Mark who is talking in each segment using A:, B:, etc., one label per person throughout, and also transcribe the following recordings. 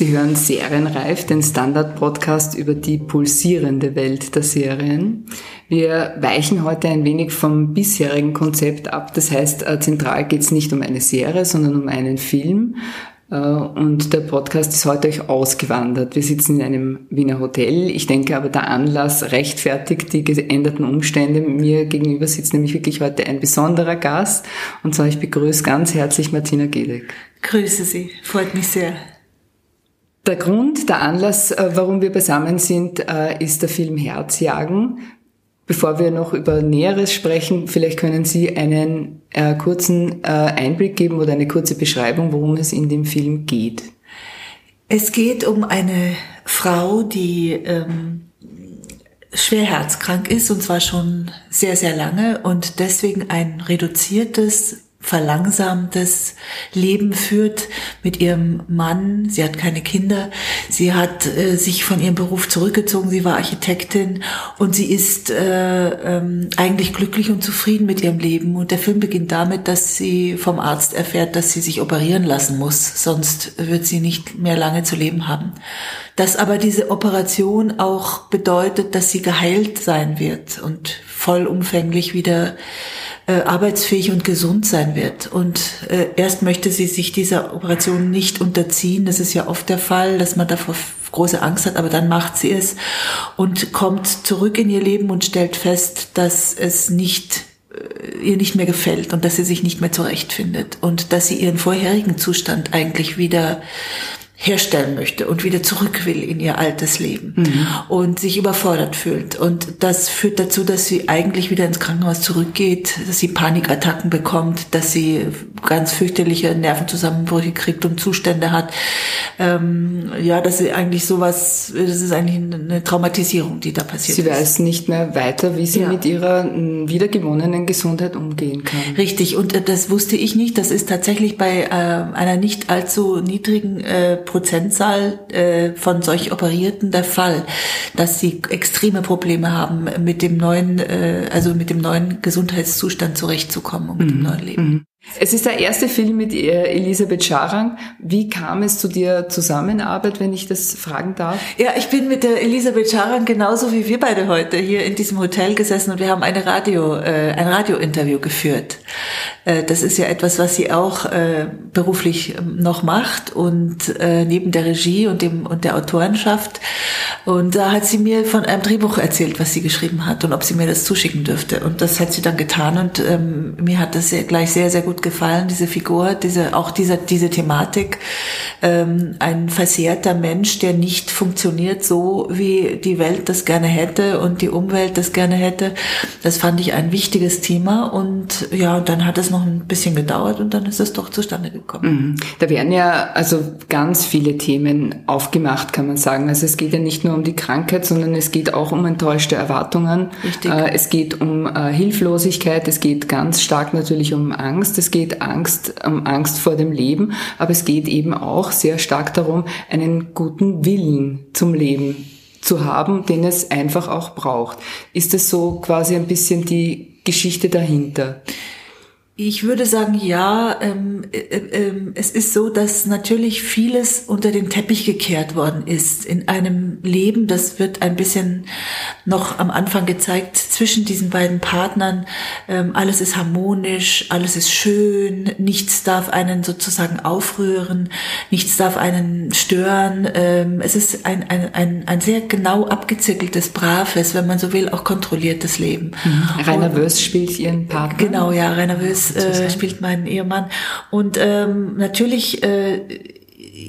A: Sie hören Serienreif, den Standard-Podcast über die pulsierende Welt der Serien. Wir weichen heute ein wenig vom bisherigen Konzept ab. Das heißt, äh, zentral geht es nicht um eine Serie, sondern um einen Film. Äh, und der Podcast ist heute euch ausgewandert. Wir sitzen in einem Wiener Hotel. Ich denke aber, der Anlass rechtfertigt die geänderten Umstände. Mir gegenüber sitzt nämlich wirklich heute ein besonderer Gast. Und zwar, ich begrüße ganz herzlich Martina Gedek.
B: Grüße Sie, freut mich sehr.
A: Der Grund, der Anlass, äh, warum wir beisammen sind, ist der Film Herzjagen Bevor wir noch über Näheres sprechen, vielleicht können Sie einen äh, kurzen äh, Einblick geben oder eine kurze Beschreibung, worum es in dem Film geht.
B: Es geht um eine Frau, die ähm, schwer herzkrank ist und zwar schon sehr, sehr lange und deswegen ein reduziertes verlangsamtes Leben führt mit ihrem Mann. Sie hat keine Kinder. Sie hat äh, sich von ihrem Beruf zurückgezogen. Sie war Architektin und sie ist äh, ähm, eigentlich glücklich und zufrieden mit ihrem Leben. Und der Film beginnt damit, dass sie vom Arzt erfährt, dass sie sich operieren lassen muss. Sonst wird sie nicht mehr lange zu leben haben. Dass aber diese Operation auch bedeutet, dass sie geheilt sein wird und vollumfänglich wieder äh, arbeitsfähig und gesund sein wird. Und äh, erst möchte sie sich dieser Operation nicht unterziehen. Das ist ja oft der Fall, dass man davor große Angst hat, aber dann macht sie es und kommt zurück in ihr Leben und stellt fest, dass es nicht äh, ihr nicht mehr gefällt und dass sie sich nicht mehr zurechtfindet und dass sie ihren vorherigen Zustand eigentlich wieder herstellen möchte und wieder zurück will in ihr altes Leben mhm. und sich überfordert fühlt. Und das führt dazu, dass sie eigentlich wieder ins Krankenhaus zurückgeht, dass sie Panikattacken bekommt, dass sie ganz fürchterliche Nervenzusammenbrüche kriegt und Zustände hat. Ähm, ja, dass sie eigentlich sowas, das ist eigentlich eine Traumatisierung, die da passiert
A: sie ist. Sie weiß nicht mehr weiter, wie sie ja. mit ihrer wiedergewonnenen Gesundheit umgehen kann.
B: Richtig, und äh, das wusste ich nicht. Das ist tatsächlich bei äh, einer nicht allzu niedrigen äh, Prozentzahl äh, von solch Operierten der Fall, dass sie extreme Probleme haben, mit dem neuen, äh, also mit dem neuen Gesundheitszustand zurechtzukommen und mit mhm. dem neuen Leben. Mhm.
A: Es ist der erste Film mit äh, Elisabeth Scharang. Wie kam es zu der Zusammenarbeit, wenn ich das fragen darf?
B: Ja, ich bin mit der Elisabeth Scharang genauso wie wir beide heute hier in diesem Hotel gesessen und wir haben eine Radio, äh, ein Radiointerview geführt. Äh, das ist ja etwas, was sie auch äh, beruflich ähm, noch macht und äh, neben der Regie und dem und der Autorenschaft. Und da hat sie mir von einem Drehbuch erzählt, was sie geschrieben hat und ob sie mir das zuschicken dürfte. Und das hat sie dann getan und ähm, mir hat das gleich sehr, sehr gut gut gefallen, diese Figur, diese, auch diese, diese Thematik. Ähm, ein versehrter Mensch, der nicht funktioniert so, wie die Welt das gerne hätte und die Umwelt das gerne hätte. Das fand ich ein wichtiges Thema und ja, und dann hat es noch ein bisschen gedauert und dann ist es doch zustande gekommen.
A: Mhm. Da werden ja also ganz viele Themen aufgemacht, kann man sagen. Also es geht ja nicht nur um die Krankheit, sondern es geht auch um enttäuschte Erwartungen. Richtig. Äh, es geht um äh, Hilflosigkeit, es geht ganz stark natürlich um Angst, es geht Angst, um Angst vor dem Leben, aber es geht eben auch sehr stark darum, einen guten Willen zum Leben zu haben, den es einfach auch braucht. Ist es so quasi ein bisschen die Geschichte dahinter?
B: Ich würde sagen, ja, ähm, äh, äh, es ist so, dass natürlich vieles unter den Teppich gekehrt worden ist in einem Leben, das wird ein bisschen noch am Anfang gezeigt, zwischen diesen beiden Partnern, ähm, alles ist harmonisch, alles ist schön, nichts darf einen sozusagen aufrühren, nichts darf einen stören. Ähm, es ist ein, ein, ein, ein sehr genau abgezirkeltes, braves, wenn man so will, auch kontrolliertes Leben.
A: Mhm. Rainer Wöss spielt ihren Partner.
B: Genau, ja, Rainer Äh, spielt mein Ehemann. Und ähm, natürlich äh,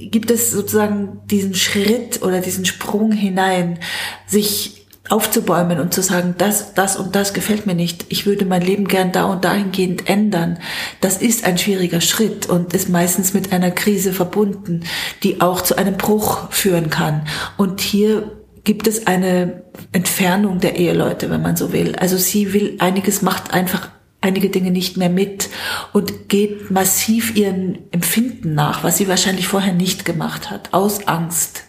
B: gibt es sozusagen diesen Schritt oder diesen Sprung hinein, sich aufzubäumen und zu sagen, das, das und das gefällt mir nicht. Ich würde mein Leben gern da und dahingehend ändern. Das ist ein schwieriger Schritt und ist meistens mit einer Krise verbunden, die auch zu einem Bruch führen kann. Und hier gibt es eine Entfernung der Eheleute, wenn man so will. Also sie will einiges macht einfach einige Dinge nicht mehr mit und geht massiv ihren Empfinden nach, was sie wahrscheinlich vorher nicht gemacht hat, aus Angst.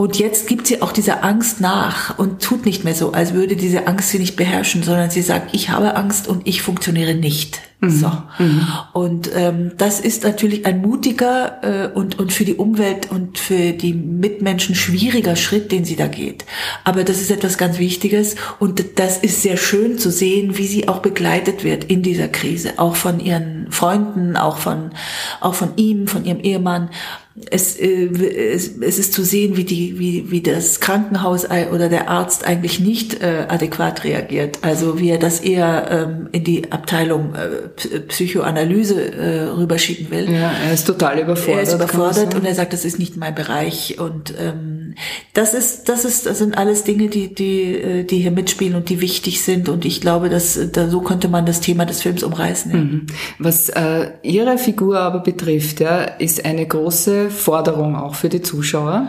B: Und jetzt gibt sie auch dieser Angst nach und tut nicht mehr so, als würde diese Angst sie nicht beherrschen, sondern sie sagt, ich habe Angst und ich funktioniere nicht. Mhm. So. Mhm. Und ähm, das ist natürlich ein mutiger äh, und, und für die Umwelt und für die Mitmenschen schwieriger Schritt, den sie da geht. Aber das ist etwas ganz Wichtiges und das ist sehr schön zu sehen, wie sie auch begleitet wird in dieser Krise, auch von ihren Freunden, auch von, auch von ihm, von ihrem Ehemann es, äh, es, es ist zu sehen, wie die, wie, wie das Krankenhaus oder der Arzt eigentlich nicht äh, adäquat reagiert. Also wie er das eher ähm, in die Abteilung äh, Psychoanalyse äh, rüberschieben will.
A: Ja, er ist total überfordert.
B: Er ist überfordert und er sagt, das ist nicht mein Bereich. Und ähm, das ist, das ist, das sind alles Dinge, die, die, äh, die hier mitspielen und die wichtig sind. Und ich glaube, dass da so könnte man das Thema des Films umreißen. Mhm.
A: Was äh, ihre Figur aber betrifft, ja, ist eine große Forderung auch für die Zuschauer,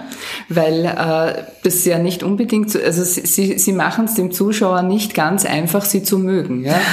A: weil äh, das ja nicht unbedingt, also sie, sie machen es dem Zuschauer nicht ganz einfach, sie zu mögen. Ja?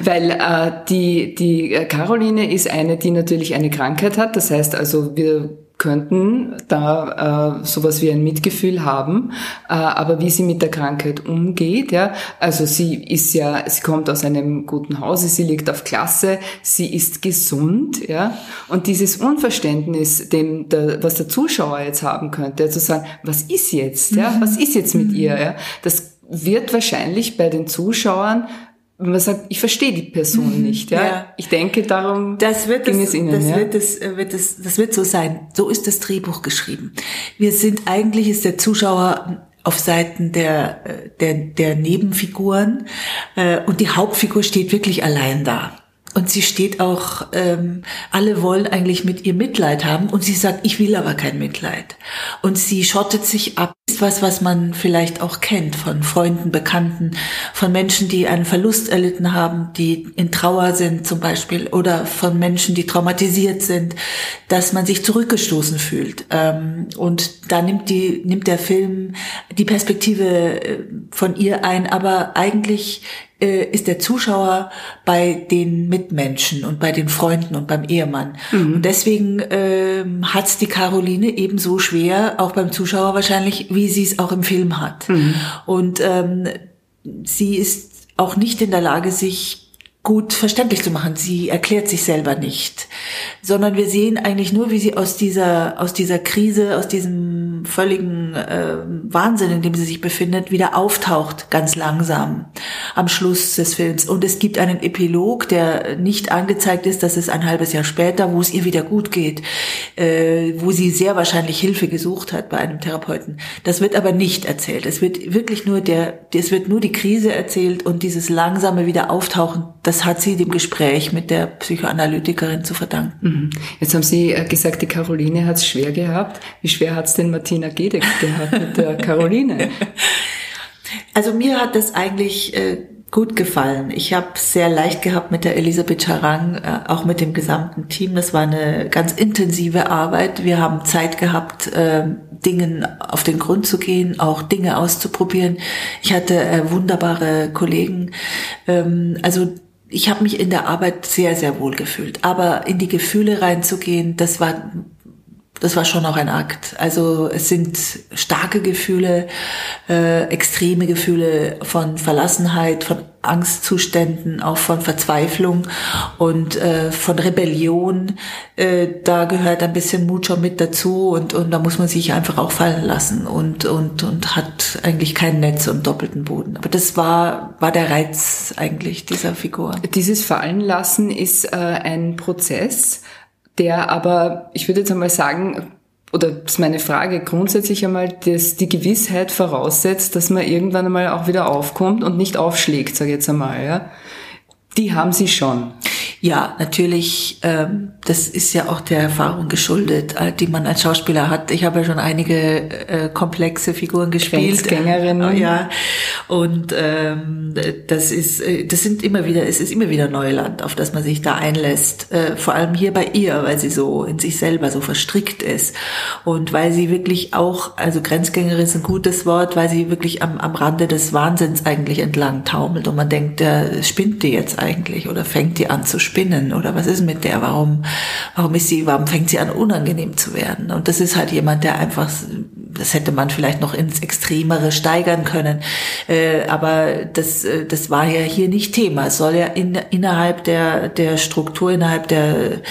A: weil äh, die, die Caroline ist eine, die natürlich eine Krankheit hat, das heißt also wir könnten da äh, sowas wie ein Mitgefühl haben, äh, aber wie sie mit der Krankheit umgeht, ja, also sie ist ja, sie kommt aus einem guten Hause, sie liegt auf Klasse, sie ist gesund, ja, und dieses Unverständnis, dem der, was der Zuschauer jetzt haben könnte, zu sagen, was ist jetzt, ja, was ist jetzt mit ihr, mhm. ja, das wird wahrscheinlich bei den Zuschauern wenn man sagt, ich verstehe die Person mhm, nicht, ja? ja. Ich denke, darum
B: das wird ging das, es Ihnen. Das, ja? wird das, äh, wird das, das wird so sein. So ist das Drehbuch geschrieben. Wir sind, eigentlich ist der Zuschauer auf Seiten der, der, der Nebenfiguren äh, und die Hauptfigur steht wirklich allein da. Und sie steht auch, ähm, alle wollen eigentlich mit ihr Mitleid haben und sie sagt, ich will aber kein Mitleid. Und sie schottet sich ab. Ist was, was man vielleicht auch kennt von Freunden, Bekannten, von Menschen, die einen Verlust erlitten haben, die in Trauer sind zum Beispiel, oder von Menschen, die traumatisiert sind, dass man sich zurückgestoßen fühlt. Ähm, und da nimmt die, nimmt der Film die Perspektive äh, von ihr ein, aber eigentlich äh, ist der Zuschauer bei den Mitmenschen und bei den Freunden und beim Ehemann. Mhm. Und deswegen ähm, hat es die Caroline ebenso schwer, auch beim Zuschauer wahrscheinlich, wie sie es auch im Film hat. Mhm. Und ähm, sie ist auch nicht in der Lage, sich gut verständlich zu machen. Sie erklärt sich selber nicht, sondern wir sehen eigentlich nur, wie sie aus dieser aus dieser Krise, aus diesem völligen äh, Wahnsinn, in dem sie sich befindet, wieder auftaucht, ganz langsam am Schluss des Films. Und es gibt einen Epilog, der nicht angezeigt ist, dass es ein halbes Jahr später, wo es ihr wieder gut geht, äh, wo sie sehr wahrscheinlich Hilfe gesucht hat bei einem Therapeuten. Das wird aber nicht erzählt. Es wird wirklich nur der, es wird nur die Krise erzählt und dieses langsame Wiederauftauchen das hat sie dem Gespräch mit der Psychoanalytikerin zu verdanken. Mhm.
A: Jetzt haben Sie äh, gesagt, die Caroline hat es schwer gehabt. Wie schwer hat es denn Martina Gedeck gehabt mit der Caroline?
B: Also mir hat das eigentlich äh, gut gefallen. Ich habe sehr leicht gehabt mit der Elisabeth Charang, äh, auch mit dem gesamten Team. Das war eine ganz intensive Arbeit. Wir haben Zeit gehabt, äh, Dingen auf den Grund zu gehen, auch Dinge auszuprobieren. Ich hatte äh, wunderbare Kollegen. Ähm, also ich habe mich in der Arbeit sehr, sehr wohl gefühlt. Aber in die Gefühle reinzugehen, das war, das war schon auch ein Akt. Also es sind starke Gefühle, äh, extreme Gefühle von Verlassenheit, von Angstzuständen, auch von Verzweiflung und äh, von Rebellion. Äh, da gehört ein bisschen Mut schon mit dazu und, und da muss man sich einfach auch fallen lassen und, und, und hat eigentlich kein Netz und doppelten Boden. Aber das war, war der Reiz eigentlich dieser Figur.
A: Dieses Fallenlassen ist äh, ein Prozess, der aber, ich würde jetzt einmal sagen, oder ist meine Frage, grundsätzlich einmal, dass die Gewissheit voraussetzt, dass man irgendwann einmal auch wieder aufkommt und nicht aufschlägt, sage ich jetzt einmal, ja. Die haben sie schon.
B: Ja, natürlich, ähm, das ist ja auch der Erfahrung geschuldet, äh, die man als Schauspieler hat. Ich habe ja schon einige äh, komplexe Figuren gespielt.
A: Grenzgängerinnen.
B: Äh, ja, und ähm, das ist, äh, das sind immer wieder, es ist immer wieder Neuland, auf das man sich da einlässt. Äh, vor allem hier bei ihr, weil sie so in sich selber so verstrickt ist und weil sie wirklich auch, also Grenzgängerin ist ein gutes Wort, weil sie wirklich am, am Rande des Wahnsinns eigentlich entlang taumelt und man denkt, der spinnt die jetzt eigentlich oder fängt die an zu spinnen oder was ist mit der? Warum, warum ist sie, warum fängt sie an unangenehm zu werden? Und das ist halt jemand, der einfach, das hätte man vielleicht noch ins Extremere steigern können, äh, aber das, äh, das war ja hier nicht Thema. Es soll ja in, innerhalb der, der Struktur, innerhalb der,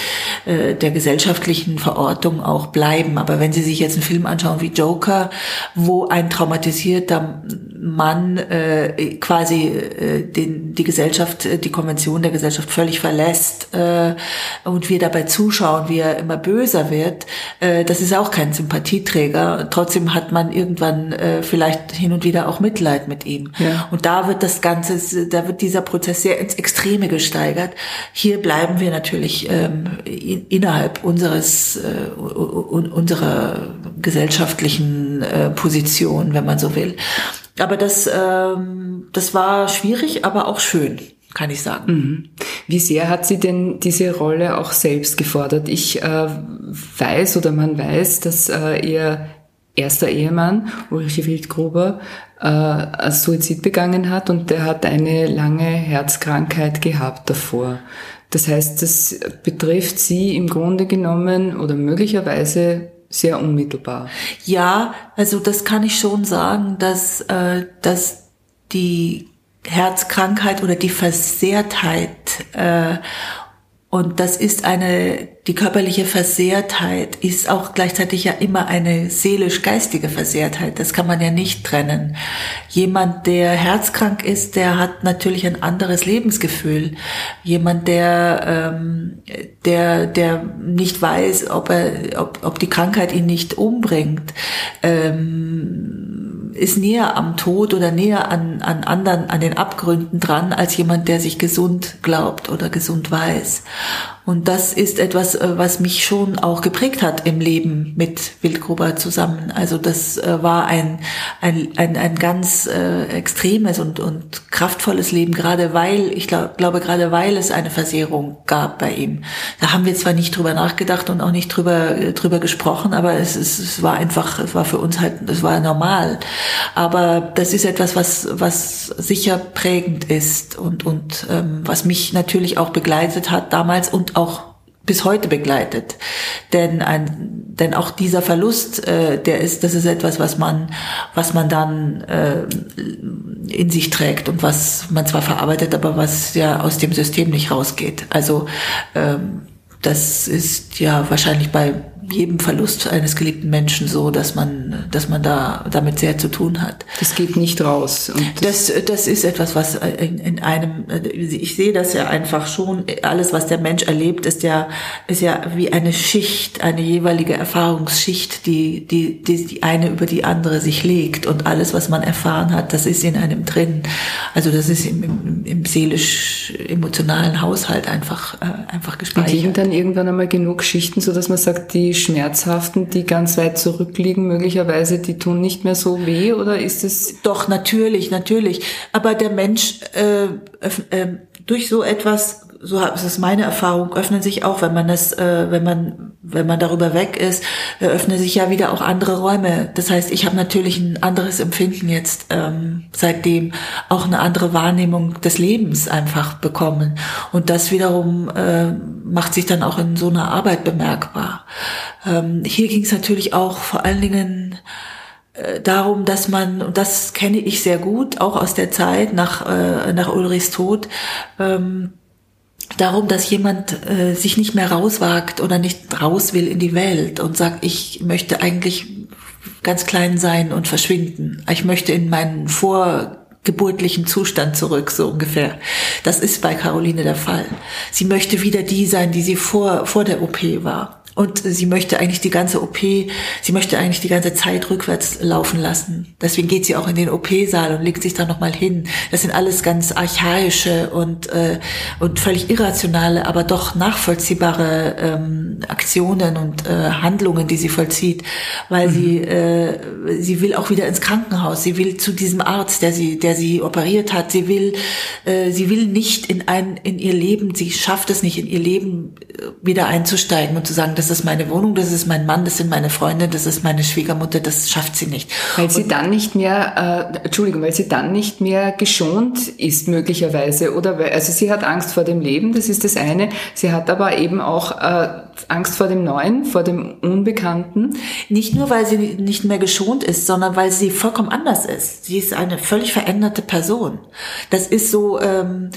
B: äh, der gesellschaftlichen Verortung auch bleiben. Aber wenn Sie sich jetzt einen Film anschauen wie Joker, wo ein traumatisierter Mann äh, quasi äh, den, die Gesellschaft, äh, die Konvention der Gesellschaft völlig verlässt äh, und wir dabei zuschauen, wie er immer böser wird, äh, das ist auch kein Sympathieträger. Trotzdem hat man irgendwann äh, vielleicht hin und wieder auch Mitleid mit ihm. Ja. Und da wird das Ganze, da wird dieser Prozess sehr ins Extreme gesteigert. Hier bleiben wir natürlich ähm, in, innerhalb unseres äh, unserer gesellschaftlichen äh, Position, wenn man so will. Aber das, ähm, das war schwierig, aber auch schön, kann ich sagen. Mhm.
A: Wie sehr hat sie denn diese Rolle auch selbst gefordert? Ich äh, weiß oder man weiß, dass äh, ihr erster Ehemann, Ulrich Wildgruber, äh, Suizid begangen hat und der hat eine lange Herzkrankheit gehabt davor. Das heißt, das betrifft sie im Grunde genommen oder möglicherweise sehr unmittelbar.
B: Ja, also das kann ich schon sagen, dass, äh, dass die Herzkrankheit oder die Versehrtheit äh, und das ist eine, die körperliche Versehrtheit ist auch gleichzeitig ja immer eine seelisch-geistige Versehrtheit. Das kann man ja nicht trennen. Jemand, der herzkrank ist, der hat natürlich ein anderes Lebensgefühl. Jemand, der, ähm, der, der nicht weiß, ob er, ob, ob die Krankheit ihn nicht umbringt, ähm, ist näher am Tod oder näher an, an anderen, an den Abgründen dran, als jemand, der sich gesund glaubt oder gesund weiß. Und das ist etwas, äh, was mich schon auch geprägt hat im Leben mit Wildgruber zusammen. Also das äh, war ein, ein, ein, ein ganz äh, extremes und, und kraftvolles Leben, gerade weil, ich glaub, glaube, gerade weil es eine Versehrung gab bei ihm. Da haben wir zwar nicht drüber nachgedacht und auch nicht drüber, drüber gesprochen, aber es, es, es war einfach, es war für uns halt, es war normal. Aber das ist etwas, was, was sicher prägend ist und, und ähm, was mich natürlich auch begleitet hat damals und auch bis heute begleitet. Denn ein, denn auch dieser Verlust, äh, der ist, das ist etwas, was man, was man dann äh, in sich trägt und was man zwar verarbeitet, aber was ja aus dem System nicht rausgeht. Also ähm, das ist ja wahrscheinlich bei jedem Verlust eines geliebten Menschen so, dass man, dass man da damit sehr zu tun hat.
A: Das geht nicht raus.
B: das, das, das ist etwas, was in, in einem, ich sehe das ja einfach schon, alles, was der Mensch erlebt, ist ja, ist ja wie eine Schicht, eine jeweilige Erfahrungsschicht, die, die, die, die eine über die andere sich legt und alles, was man erfahren hat, das ist in einem drin. Also das ist im, im, im seelisch-emotionalen Haushalt einfach, äh, einfach gespeichert.
A: Und liegen dann irgendwann einmal genug Schichten, so dass man sagt, die schmerzhaften, die ganz weit zurückliegen, möglicherweise, die tun nicht mehr so weh oder ist es?
B: Doch, natürlich, natürlich. Aber der Mensch äh, äh, durch so etwas so ist es meine Erfahrung, öffnen sich auch, wenn man das, äh, wenn man, wenn man darüber weg ist, öffnen sich ja wieder auch andere Räume. Das heißt, ich habe natürlich ein anderes Empfinden jetzt ähm, seitdem, auch eine andere Wahrnehmung des Lebens einfach bekommen. Und das wiederum äh, macht sich dann auch in so einer Arbeit bemerkbar. Ähm, hier ging es natürlich auch vor allen Dingen äh, darum, dass man, und das kenne ich sehr gut, auch aus der Zeit nach, äh, nach Ulrichs Tod, ähm, darum, dass jemand äh, sich nicht mehr rauswagt oder nicht raus will in die Welt und sagt, ich möchte eigentlich ganz klein sein und verschwinden. Ich möchte in meinen vorgeburtlichen Zustand zurück, so ungefähr. Das ist bei Caroline der Fall. Sie möchte wieder die sein, die sie vor, vor der OP war. Und sie möchte eigentlich die ganze OP, sie möchte eigentlich die ganze Zeit rückwärts laufen lassen. Deswegen geht sie auch in den OP-Saal und legt sich da nochmal hin. Das sind alles ganz archaische und, äh, und völlig irrationale, aber doch nachvollziehbare ähm, Aktionen und äh, Handlungen, die sie vollzieht, weil mhm. sie, äh, sie will auch wieder ins Krankenhaus. Sie will zu diesem Arzt, der sie, der sie operiert hat. Sie will, äh, sie will nicht in ein, in ihr Leben, sie schafft es nicht, in ihr Leben äh, wieder einzusteigen und zu sagen, das das ist meine Wohnung, das ist mein Mann, das sind meine Freunde, das ist meine Schwiegermutter, das schafft sie nicht.
A: Weil sie und, dann nicht mehr, äh, Entschuldigung, weil sie dann nicht mehr geschont ist möglicherweise, oder? Also sie hat Angst vor dem Leben, das ist das eine. Sie hat aber eben auch äh, Angst vor dem Neuen, vor dem Unbekannten.
B: Nicht nur, weil sie nicht mehr geschont ist, sondern weil sie vollkommen anders ist. Sie ist eine völlig veränderte Person. Das ist so, ähm,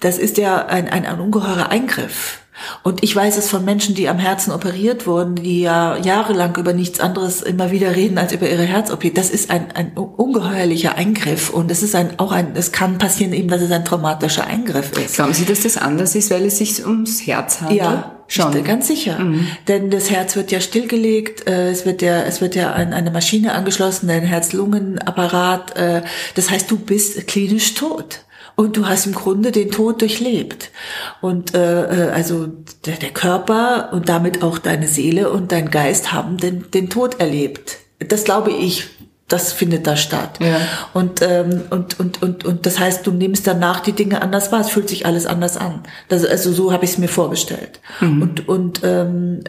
B: das ist ja ein, ein, ein ungeheurer Eingriff. Und ich weiß es von Menschen, die am Herzen operiert wurden, die ja jahrelang über nichts anderes immer wieder reden als über ihre Herz-OP. Das ist ein, ein ungeheuerlicher Eingriff und es ist ein, auch ein, es kann passieren eben, dass es ein traumatischer Eingriff ist.
A: Glauben Sie, dass das anders ist, weil es sich ums Herz handelt?
B: Ja. Schon. Ganz sicher. Mhm. Denn das Herz wird ja stillgelegt, äh, es wird ja, es wird ja an eine Maschine angeschlossen, ein Herz-Lungen-Apparat. Äh, das heißt, du bist klinisch tot. Und du hast im Grunde den Tod durchlebt. Und äh, äh, also der, der Körper und damit auch deine Seele und dein Geist haben den, den Tod erlebt. Das glaube ich, das findet da statt. Ja. Und, ähm, und, und, und, und das heißt, du nimmst danach die Dinge anders wahr. Es fühlt sich alles anders an. Das, also so habe ich es mir vorgestellt. Mhm. Und, und ähm,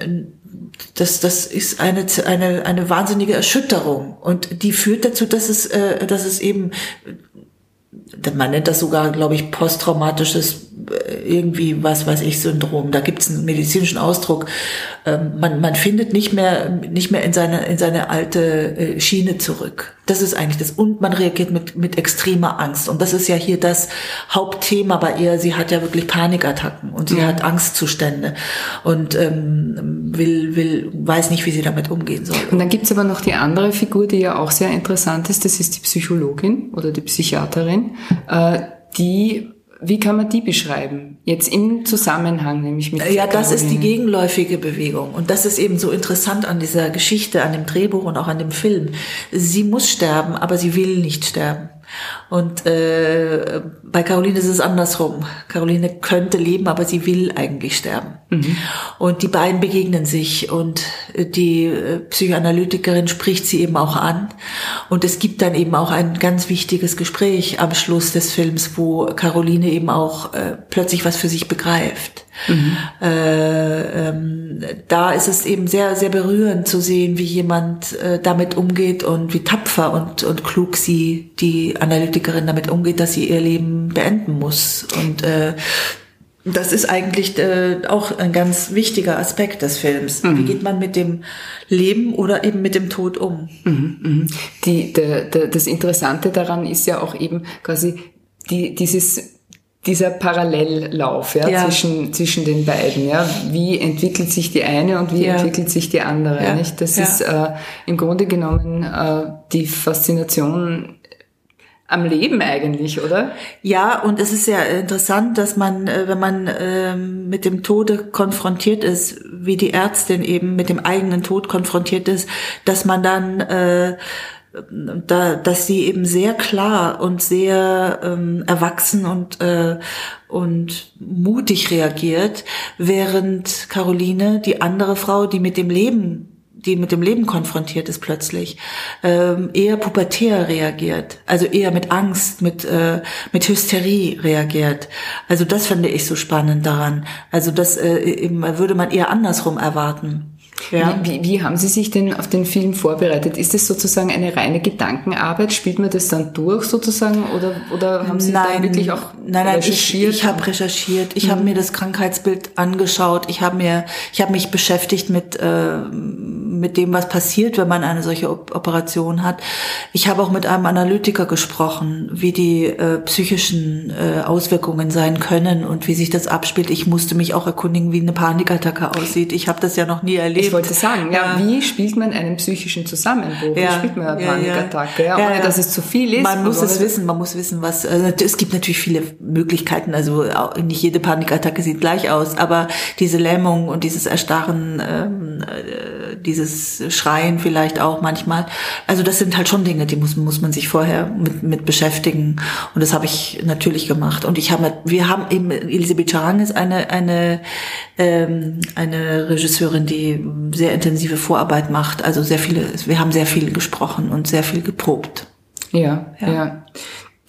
B: das, das ist eine, eine, eine wahnsinnige Erschütterung. Und die führt dazu, dass es, äh, dass es eben man nennt das sogar, glaube ich, posttraumatisches äh, irgendwie, was weiß ich, Syndrom. Da gibt es einen medizinischen Ausdruck. Ähm, man, man findet nicht mehr, nicht mehr in seine, in seine alte äh, Schiene zurück. Das ist eigentlich das. Und man reagiert mit, mit extremer Angst. Und das ist ja hier das Hauptthema bei ihr. Sie hat ja wirklich Panikattacken und sie ja. hat Angstzustände und ähm, will, will, weiß nicht, wie sie damit umgehen soll.
A: Und dann gibt's aber noch die andere Figur, die ja auch sehr interessant ist. Das ist die Psychologin oder die Psychiaterin, die wie kann man die beschreiben? Jetzt im Zusammenhang nämlich mit.
B: Ja, das ist die gegenläufige Bewegung. Und das ist eben so interessant an dieser Geschichte, an dem Drehbuch und auch an dem Film. Sie muss sterben, aber sie will nicht sterben. Und äh, bei Caroline ist es andersrum. Caroline könnte leben, aber sie will eigentlich sterben. Mhm. Und die beiden begegnen sich und die äh, Psychoanalytikerin spricht sie eben auch an. Und es gibt dann eben auch ein ganz wichtiges Gespräch am Schluss des Films, wo Caroline eben auch äh, plötzlich was für sich begreift. Mhm. Äh, ähm, da ist es eben sehr, sehr berührend zu sehen, wie jemand äh, damit umgeht und wie tapfer und, und klug sie, die Analytikerin, damit umgeht, dass sie ihr Leben beenden muss. Und äh, das ist eigentlich äh, auch ein ganz wichtiger Aspekt des Films. Mhm. Wie geht man mit dem Leben oder eben mit dem Tod um?
A: Mhm, mh. Die, der, der, das Interessante daran ist ja auch eben quasi die, dieses dieser Parallellauf ja, ja, zwischen zwischen den beiden ja wie entwickelt sich die eine und wie ja. entwickelt sich die andere nicht das ist äh, im Grunde genommen äh, die Faszination am Leben eigentlich, oder?
B: Ja, und es ist sehr interessant, dass man, äh, wenn man ähm, mit dem Tode konfrontiert ist, wie die Ärztin eben mit dem eigenen Tod konfrontiert ist, dass man dann äh, da, dass sie eben sehr klar und sehr ähm, erwachsen und äh, und mutig reagiert, während Caroline, die andere Frau, die mit dem Leben die mit dem Leben konfrontiert ist plötzlich, ähm, eher pubertär reagiert, also eher mit Angst, mit, äh, mit Hysterie reagiert. Also das finde ich so spannend daran. Also das äh, würde man eher andersrum erwarten.
A: Ja. Wie, wie haben Sie sich denn auf den Film vorbereitet? Ist das sozusagen eine reine Gedankenarbeit? Spielt man das dann durch sozusagen oder, oder haben Sie nein, da wirklich auch
B: nein, nein, recherchiert? Ich, ich habe recherchiert. Ich mhm. habe mir das Krankheitsbild angeschaut. Ich habe mir, ich habe mich beschäftigt mit äh, mit dem, was passiert, wenn man eine solche Operation hat. Ich habe auch mit einem Analytiker gesprochen, wie die äh, psychischen äh, Auswirkungen sein können und wie sich das abspielt. Ich musste mich auch erkundigen, wie eine Panikattacke aussieht. Ich habe das ja noch nie erlebt
A: ich wollte sagen, ja, ja, wie spielt man einen psychischen Zusammenbruch? Ja, wie spielt man eine Panikattacke? Ja, ohne dass es zu viel ist.
B: Man muss es wissen, man muss wissen, was, also es gibt natürlich viele Möglichkeiten, also nicht jede Panikattacke sieht gleich aus, aber diese Lähmung und dieses Erstarren, ähm, äh, dieses Schreien vielleicht auch manchmal, also das sind halt schon Dinge, die muss, muss man sich vorher mit, mit beschäftigen und das habe ich natürlich gemacht und ich habe, wir haben eben, Elisabeth Charang ist eine, eine, ähm, eine Regisseurin, die sehr intensive Vorarbeit macht. Also sehr viele, wir haben sehr viel gesprochen und sehr viel geprobt.
A: Ja, ja. ja.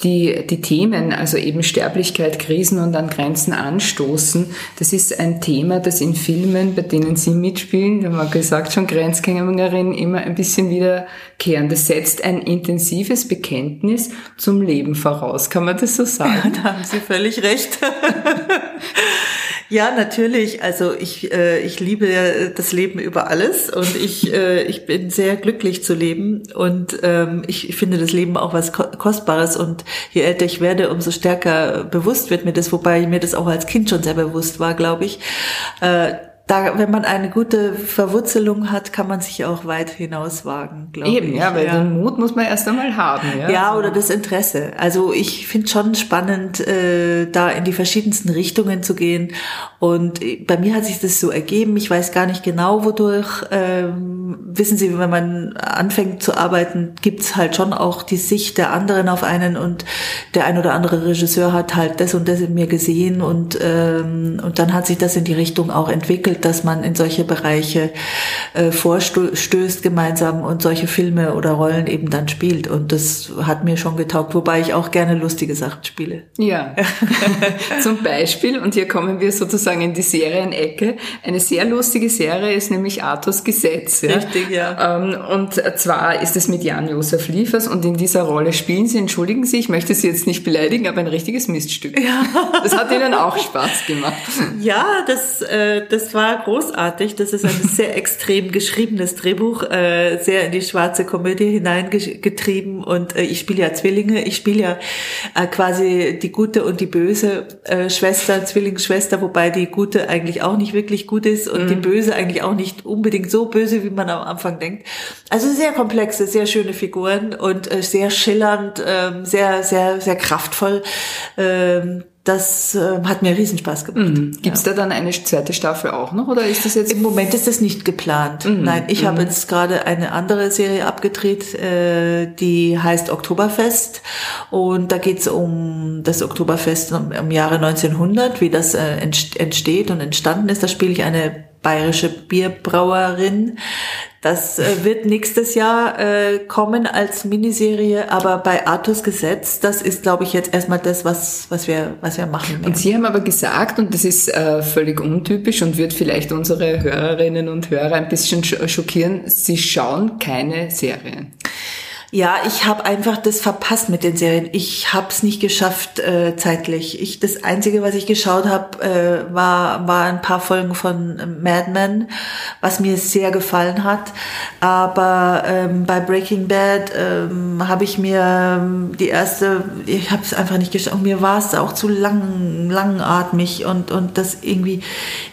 A: Die, die Themen, also eben Sterblichkeit, Krisen und an Grenzen anstoßen, das ist ein Thema, das in Filmen, bei denen Sie mitspielen, wir haben gesagt schon, Grenzgängerin, immer ein bisschen wiederkehren. Das setzt ein intensives Bekenntnis zum Leben voraus. Kann man das so sagen?
B: Ja, da haben Sie völlig recht. Ja, natürlich. Also ich, äh, ich liebe das Leben über alles und ich, äh, ich bin sehr glücklich zu leben und ähm, ich finde das Leben auch was Kostbares und je älter ich werde, umso stärker bewusst wird mir das, wobei mir das auch als Kind schon sehr bewusst war, glaube ich. Äh, da, wenn man eine gute Verwurzelung hat, kann man sich auch weit hinaus wagen, glaube ich. Eben,
A: ja, weil ja. den Mut muss man erst einmal haben.
B: Ja, ja oder das Interesse. Also ich finde schon spannend, äh, da in die verschiedensten Richtungen zu gehen. Und bei mir hat sich das so ergeben. Ich weiß gar nicht genau, wodurch. Ähm, wissen Sie, wenn man anfängt zu arbeiten, gibt's halt schon auch die Sicht der anderen auf einen und der ein oder andere Regisseur hat halt das und das in mir gesehen und ähm, und dann hat sich das in die Richtung auch entwickelt dass man in solche Bereiche äh, vorstößt gemeinsam und solche Filme oder Rollen eben dann spielt. Und das hat mir schon getaugt, wobei ich auch gerne lustige Sachen spiele.
A: Ja, zum Beispiel, und hier kommen wir sozusagen in die Serienecke. Eine sehr lustige Serie ist nämlich Arthurs Gesetz.
B: Ja? Richtig, ja.
A: Ähm, und zwar ist es mit Jan-Josef Liefers und in dieser Rolle spielen Sie, entschuldigen Sie, ich möchte Sie jetzt nicht beleidigen, aber ein richtiges Miststück. Ja. Das hat Ihnen auch Spaß gemacht.
B: Ja, das, äh, das war großartig. Das ist ein sehr extrem geschriebenes Drehbuch, äh, sehr in die schwarze Komödie hineingetrieben. Und äh, ich spiele ja Zwillinge. Ich spiele ja quasi die gute und die böse Schwester, Zwillingsschwester, wobei die gute eigentlich auch nicht wirklich gut ist und mhm. die böse eigentlich auch nicht unbedingt so böse, wie man am Anfang denkt. Also sehr komplexe, sehr schöne Figuren und äh, sehr schillernd, äh, sehr, sehr, sehr kraftvoll. Äh, das äh, hat mir Riesenspaß gemacht.
A: Mhm. Gibt es ja. da dann eine zweite Staffel auch noch oder ist das jetzt?
B: Im Moment ist das nicht geplant. Mhm. Nein, ich mhm. habe jetzt gerade eine andere Serie abgedreht, äh, die heißt Oktoberfest und da geht es um das Oktoberfest im, im, Jahre 1900, wie das äh, entsteht und entstanden ist. Da spiele ich eine bayerische Bierbrauerin, das äh, wird nächstes Jahr äh, kommen als Miniserie, aber bei Artus Gesetz, das ist, glaube ich, jetzt erstmal das, was, was, wir, was wir machen.
A: Werden. Und Sie haben aber gesagt, und das ist äh, völlig untypisch und wird vielleicht unsere Hörerinnen und Hörer ein bisschen schockieren, Sie schauen keine Serien.
B: Ja, ich habe einfach das verpasst mit den Serien. Ich habe es nicht geschafft äh, zeitlich. Ich das einzige, was ich geschaut habe, äh, war war ein paar Folgen von äh, Mad Men, was mir sehr gefallen hat. Aber ähm, bei Breaking Bad ähm, habe ich mir ähm, die erste, ich habe es einfach nicht geschafft. Mir war es auch zu lang, langatmig und und das irgendwie,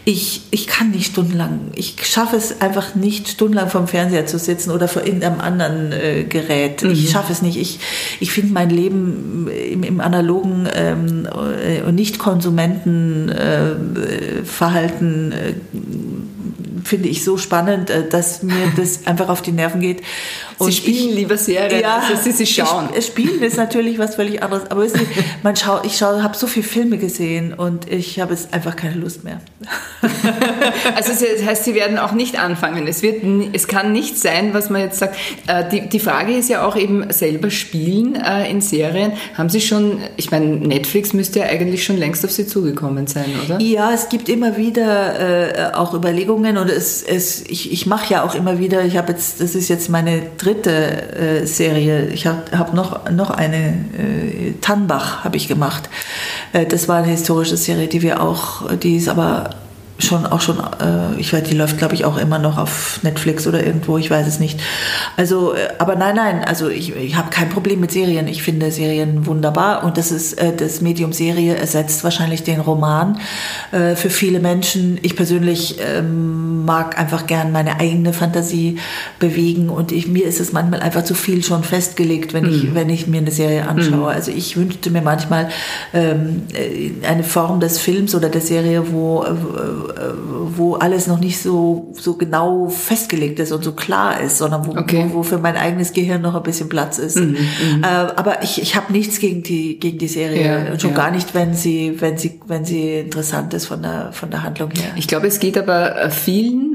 B: ich ich kann nicht stundenlang. Ich schaffe es einfach nicht stundenlang vom Fernseher zu sitzen oder vor irgendeinem anderen äh, Gerät komplett. Mhm. Ich schaffe es nicht. Ich, ich finde mein Leben im, im analogen ähm, äh, und nicht Konsumentenverhalten äh, äh, finde ich so spannend, äh, dass mir das einfach auf die Nerven geht.
A: Sie spielen ich, lieber Serien,
B: ja, als Sie sie schauen. Ich, spielen ist natürlich was völlig anderes, aber Sie, man schau, ich schau, habe so viele Filme gesehen und ich habe jetzt einfach keine Lust mehr.
A: also das heißt, Sie werden auch nicht anfangen. Es wird, es kann nicht sein, was man jetzt sagt. Äh, die, die Frage ist ja auch eben selber spielen äh, in Serien. Haben Sie schon, ich meine, Netflix müsste ja eigentlich schon längst auf Sie zugekommen sein, oder?
B: Ja, es gibt immer wieder auch Überlegungen und es, es, ich, ich mache ja auch immer wieder, ich habe jetzt, das ist jetzt meine dritte äh, Serie, ich habe hab noch, noch eine, äh, Tannbach habe ich gemacht. Äh, das war eine historische Serie, die wir auch, die ist aber schon auch schon, äh, ich weiß, die läuft glaube ich auch immer noch auf Netflix oder irgendwo, ich weiß es nicht. Also, äh, aber nein, nein, also ich, ich habe kein Problem mit Serien. Ich finde Serien wunderbar und das ist äh, das Medium Serie ersetzt wahrscheinlich den Roman äh, für viele Menschen. Ich persönlich ähm, mag einfach gern meine eigene Fantasie bewegen und ich, mir ist es manchmal einfach zu viel schon festgelegt, wenn ich mhm. wenn ich mir eine Serie anschaue. Mhm. Also ich wünschte mir manchmal ähm, äh, eine Form des Films oder der Serie, wo äh, wo alles noch nicht so, so genau festgelegt ist und so klar ist, sondern wo, okay. wo, wo für mein eigenes Gehirn noch ein bisschen Platz ist. Mhm, mhm. äh, aber ich, ich habe nichts gegen die, gegen die Serie. Ja, und schon ja. gar nicht, wenn sie, wenn sie, wenn sie interessant ist von der, von der Handlung her.
A: Ich glaube, es geht aber vielen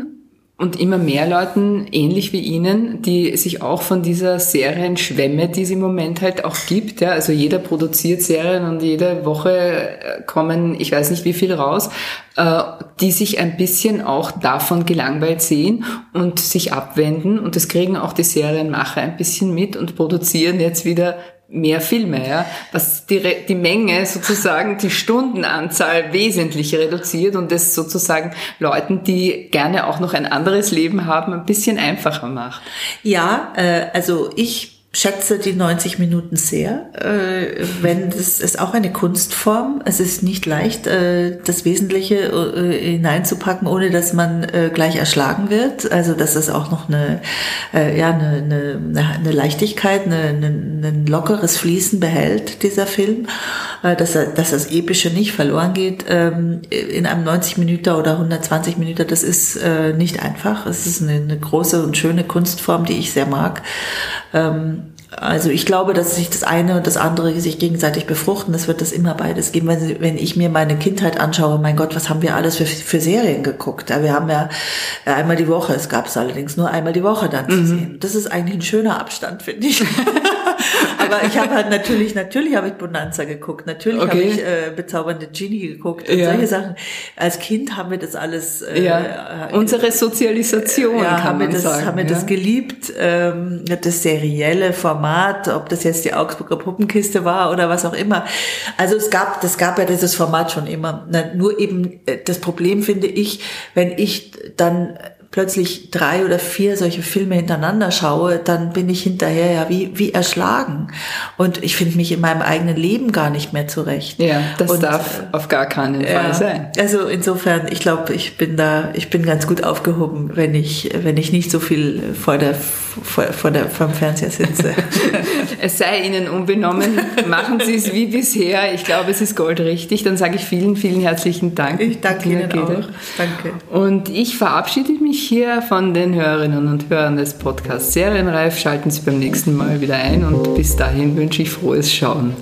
A: und immer mehr Leuten, ähnlich wie Ihnen, die sich auch von dieser Serienschwemme, die es im Moment halt auch gibt, ja, also jeder produziert Serien und jede Woche äh, kommen, ich weiß nicht wie viel raus, äh, die sich ein bisschen auch davon gelangweilt sehen und sich abwenden. Und das kriegen auch die Serienmacher ein bisschen mit und produzieren jetzt wieder mehr Filme, ja, was die, die Menge sozusagen, die Stundenanzahl wesentlich reduziert und es sozusagen Leuten, die gerne auch noch ein anderes Leben haben, ein bisschen einfacher macht.
B: Ja, äh, also ich schätze die 90 Minuten sehr. Äh, wenn das ist auch eine Kunstform. Es ist nicht leicht, äh, das Wesentliche äh, hineinzupacken, ohne dass man äh, gleich erschlagen wird. Also dass es auch noch eine, äh, ja, eine, eine, eine Leichtigkeit, eine, eine, ein lockeres Fließen behält dieser Film, dass er, dass das Epische nicht verloren geht ähm, in einem 90 Minuten oder 120 Minuten. Das ist äh, nicht einfach. Es ist eine, große und schöne Kunstform, die ich sehr mag. Ähm, also ich glaube, dass sich das eine und das andere sich gegenseitig befruchten. Es wird das immer beides geben. Wenn, wenn ich mir meine Kindheit anschaue, mein Gott, was haben wir alles für, für Serien geguckt? Wir haben ja einmal die Woche, es gab es allerdings nur einmal die Woche dann zu mhm. sehen. Das ist eigentlich ein schöner Abstand, finde ich. Aber ich habe halt natürlich, natürlich habe ich Bonanza geguckt, natürlich okay. habe ich äh, bezaubernde Genie geguckt und ja. solche Sachen. Als Kind haben wir das alles.
A: Äh, ja. Unsere Sozialisation ja, kann
B: haben
A: man
B: wir das,
A: sagen.
B: Haben wir das geliebt, ähm, das serielle Format, ob das jetzt die Augsburger Puppenkiste war oder was auch immer. Also es gab, das gab ja dieses Format schon immer. Nur eben äh, das Problem finde ich, wenn ich dann plötzlich drei oder vier solche Filme hintereinander schaue, dann bin ich hinterher ja wie, wie erschlagen. Und ich finde mich in meinem eigenen Leben gar nicht mehr zurecht.
A: Ja, das und, darf äh, auf gar keinen Fall ja, sein.
B: Also insofern, ich glaube, ich bin da, ich bin ganz gut aufgehoben, wenn ich, wenn ich nicht so viel vor der, vor, vor der, vom Fernseher sitze.
A: es sei Ihnen unbenommen, machen Sie es wie bisher. Ich glaube, es ist goldrichtig. Dann sage ich vielen, vielen herzlichen Dank.
B: Ich danke Ihnen auch.
A: Danke. Und ich verabschiede mich hier von den Hörerinnen und Hörern des Podcasts Serienreif. Schalten Sie beim nächsten Mal wieder ein und bis dahin wünsche ich frohes Schauen.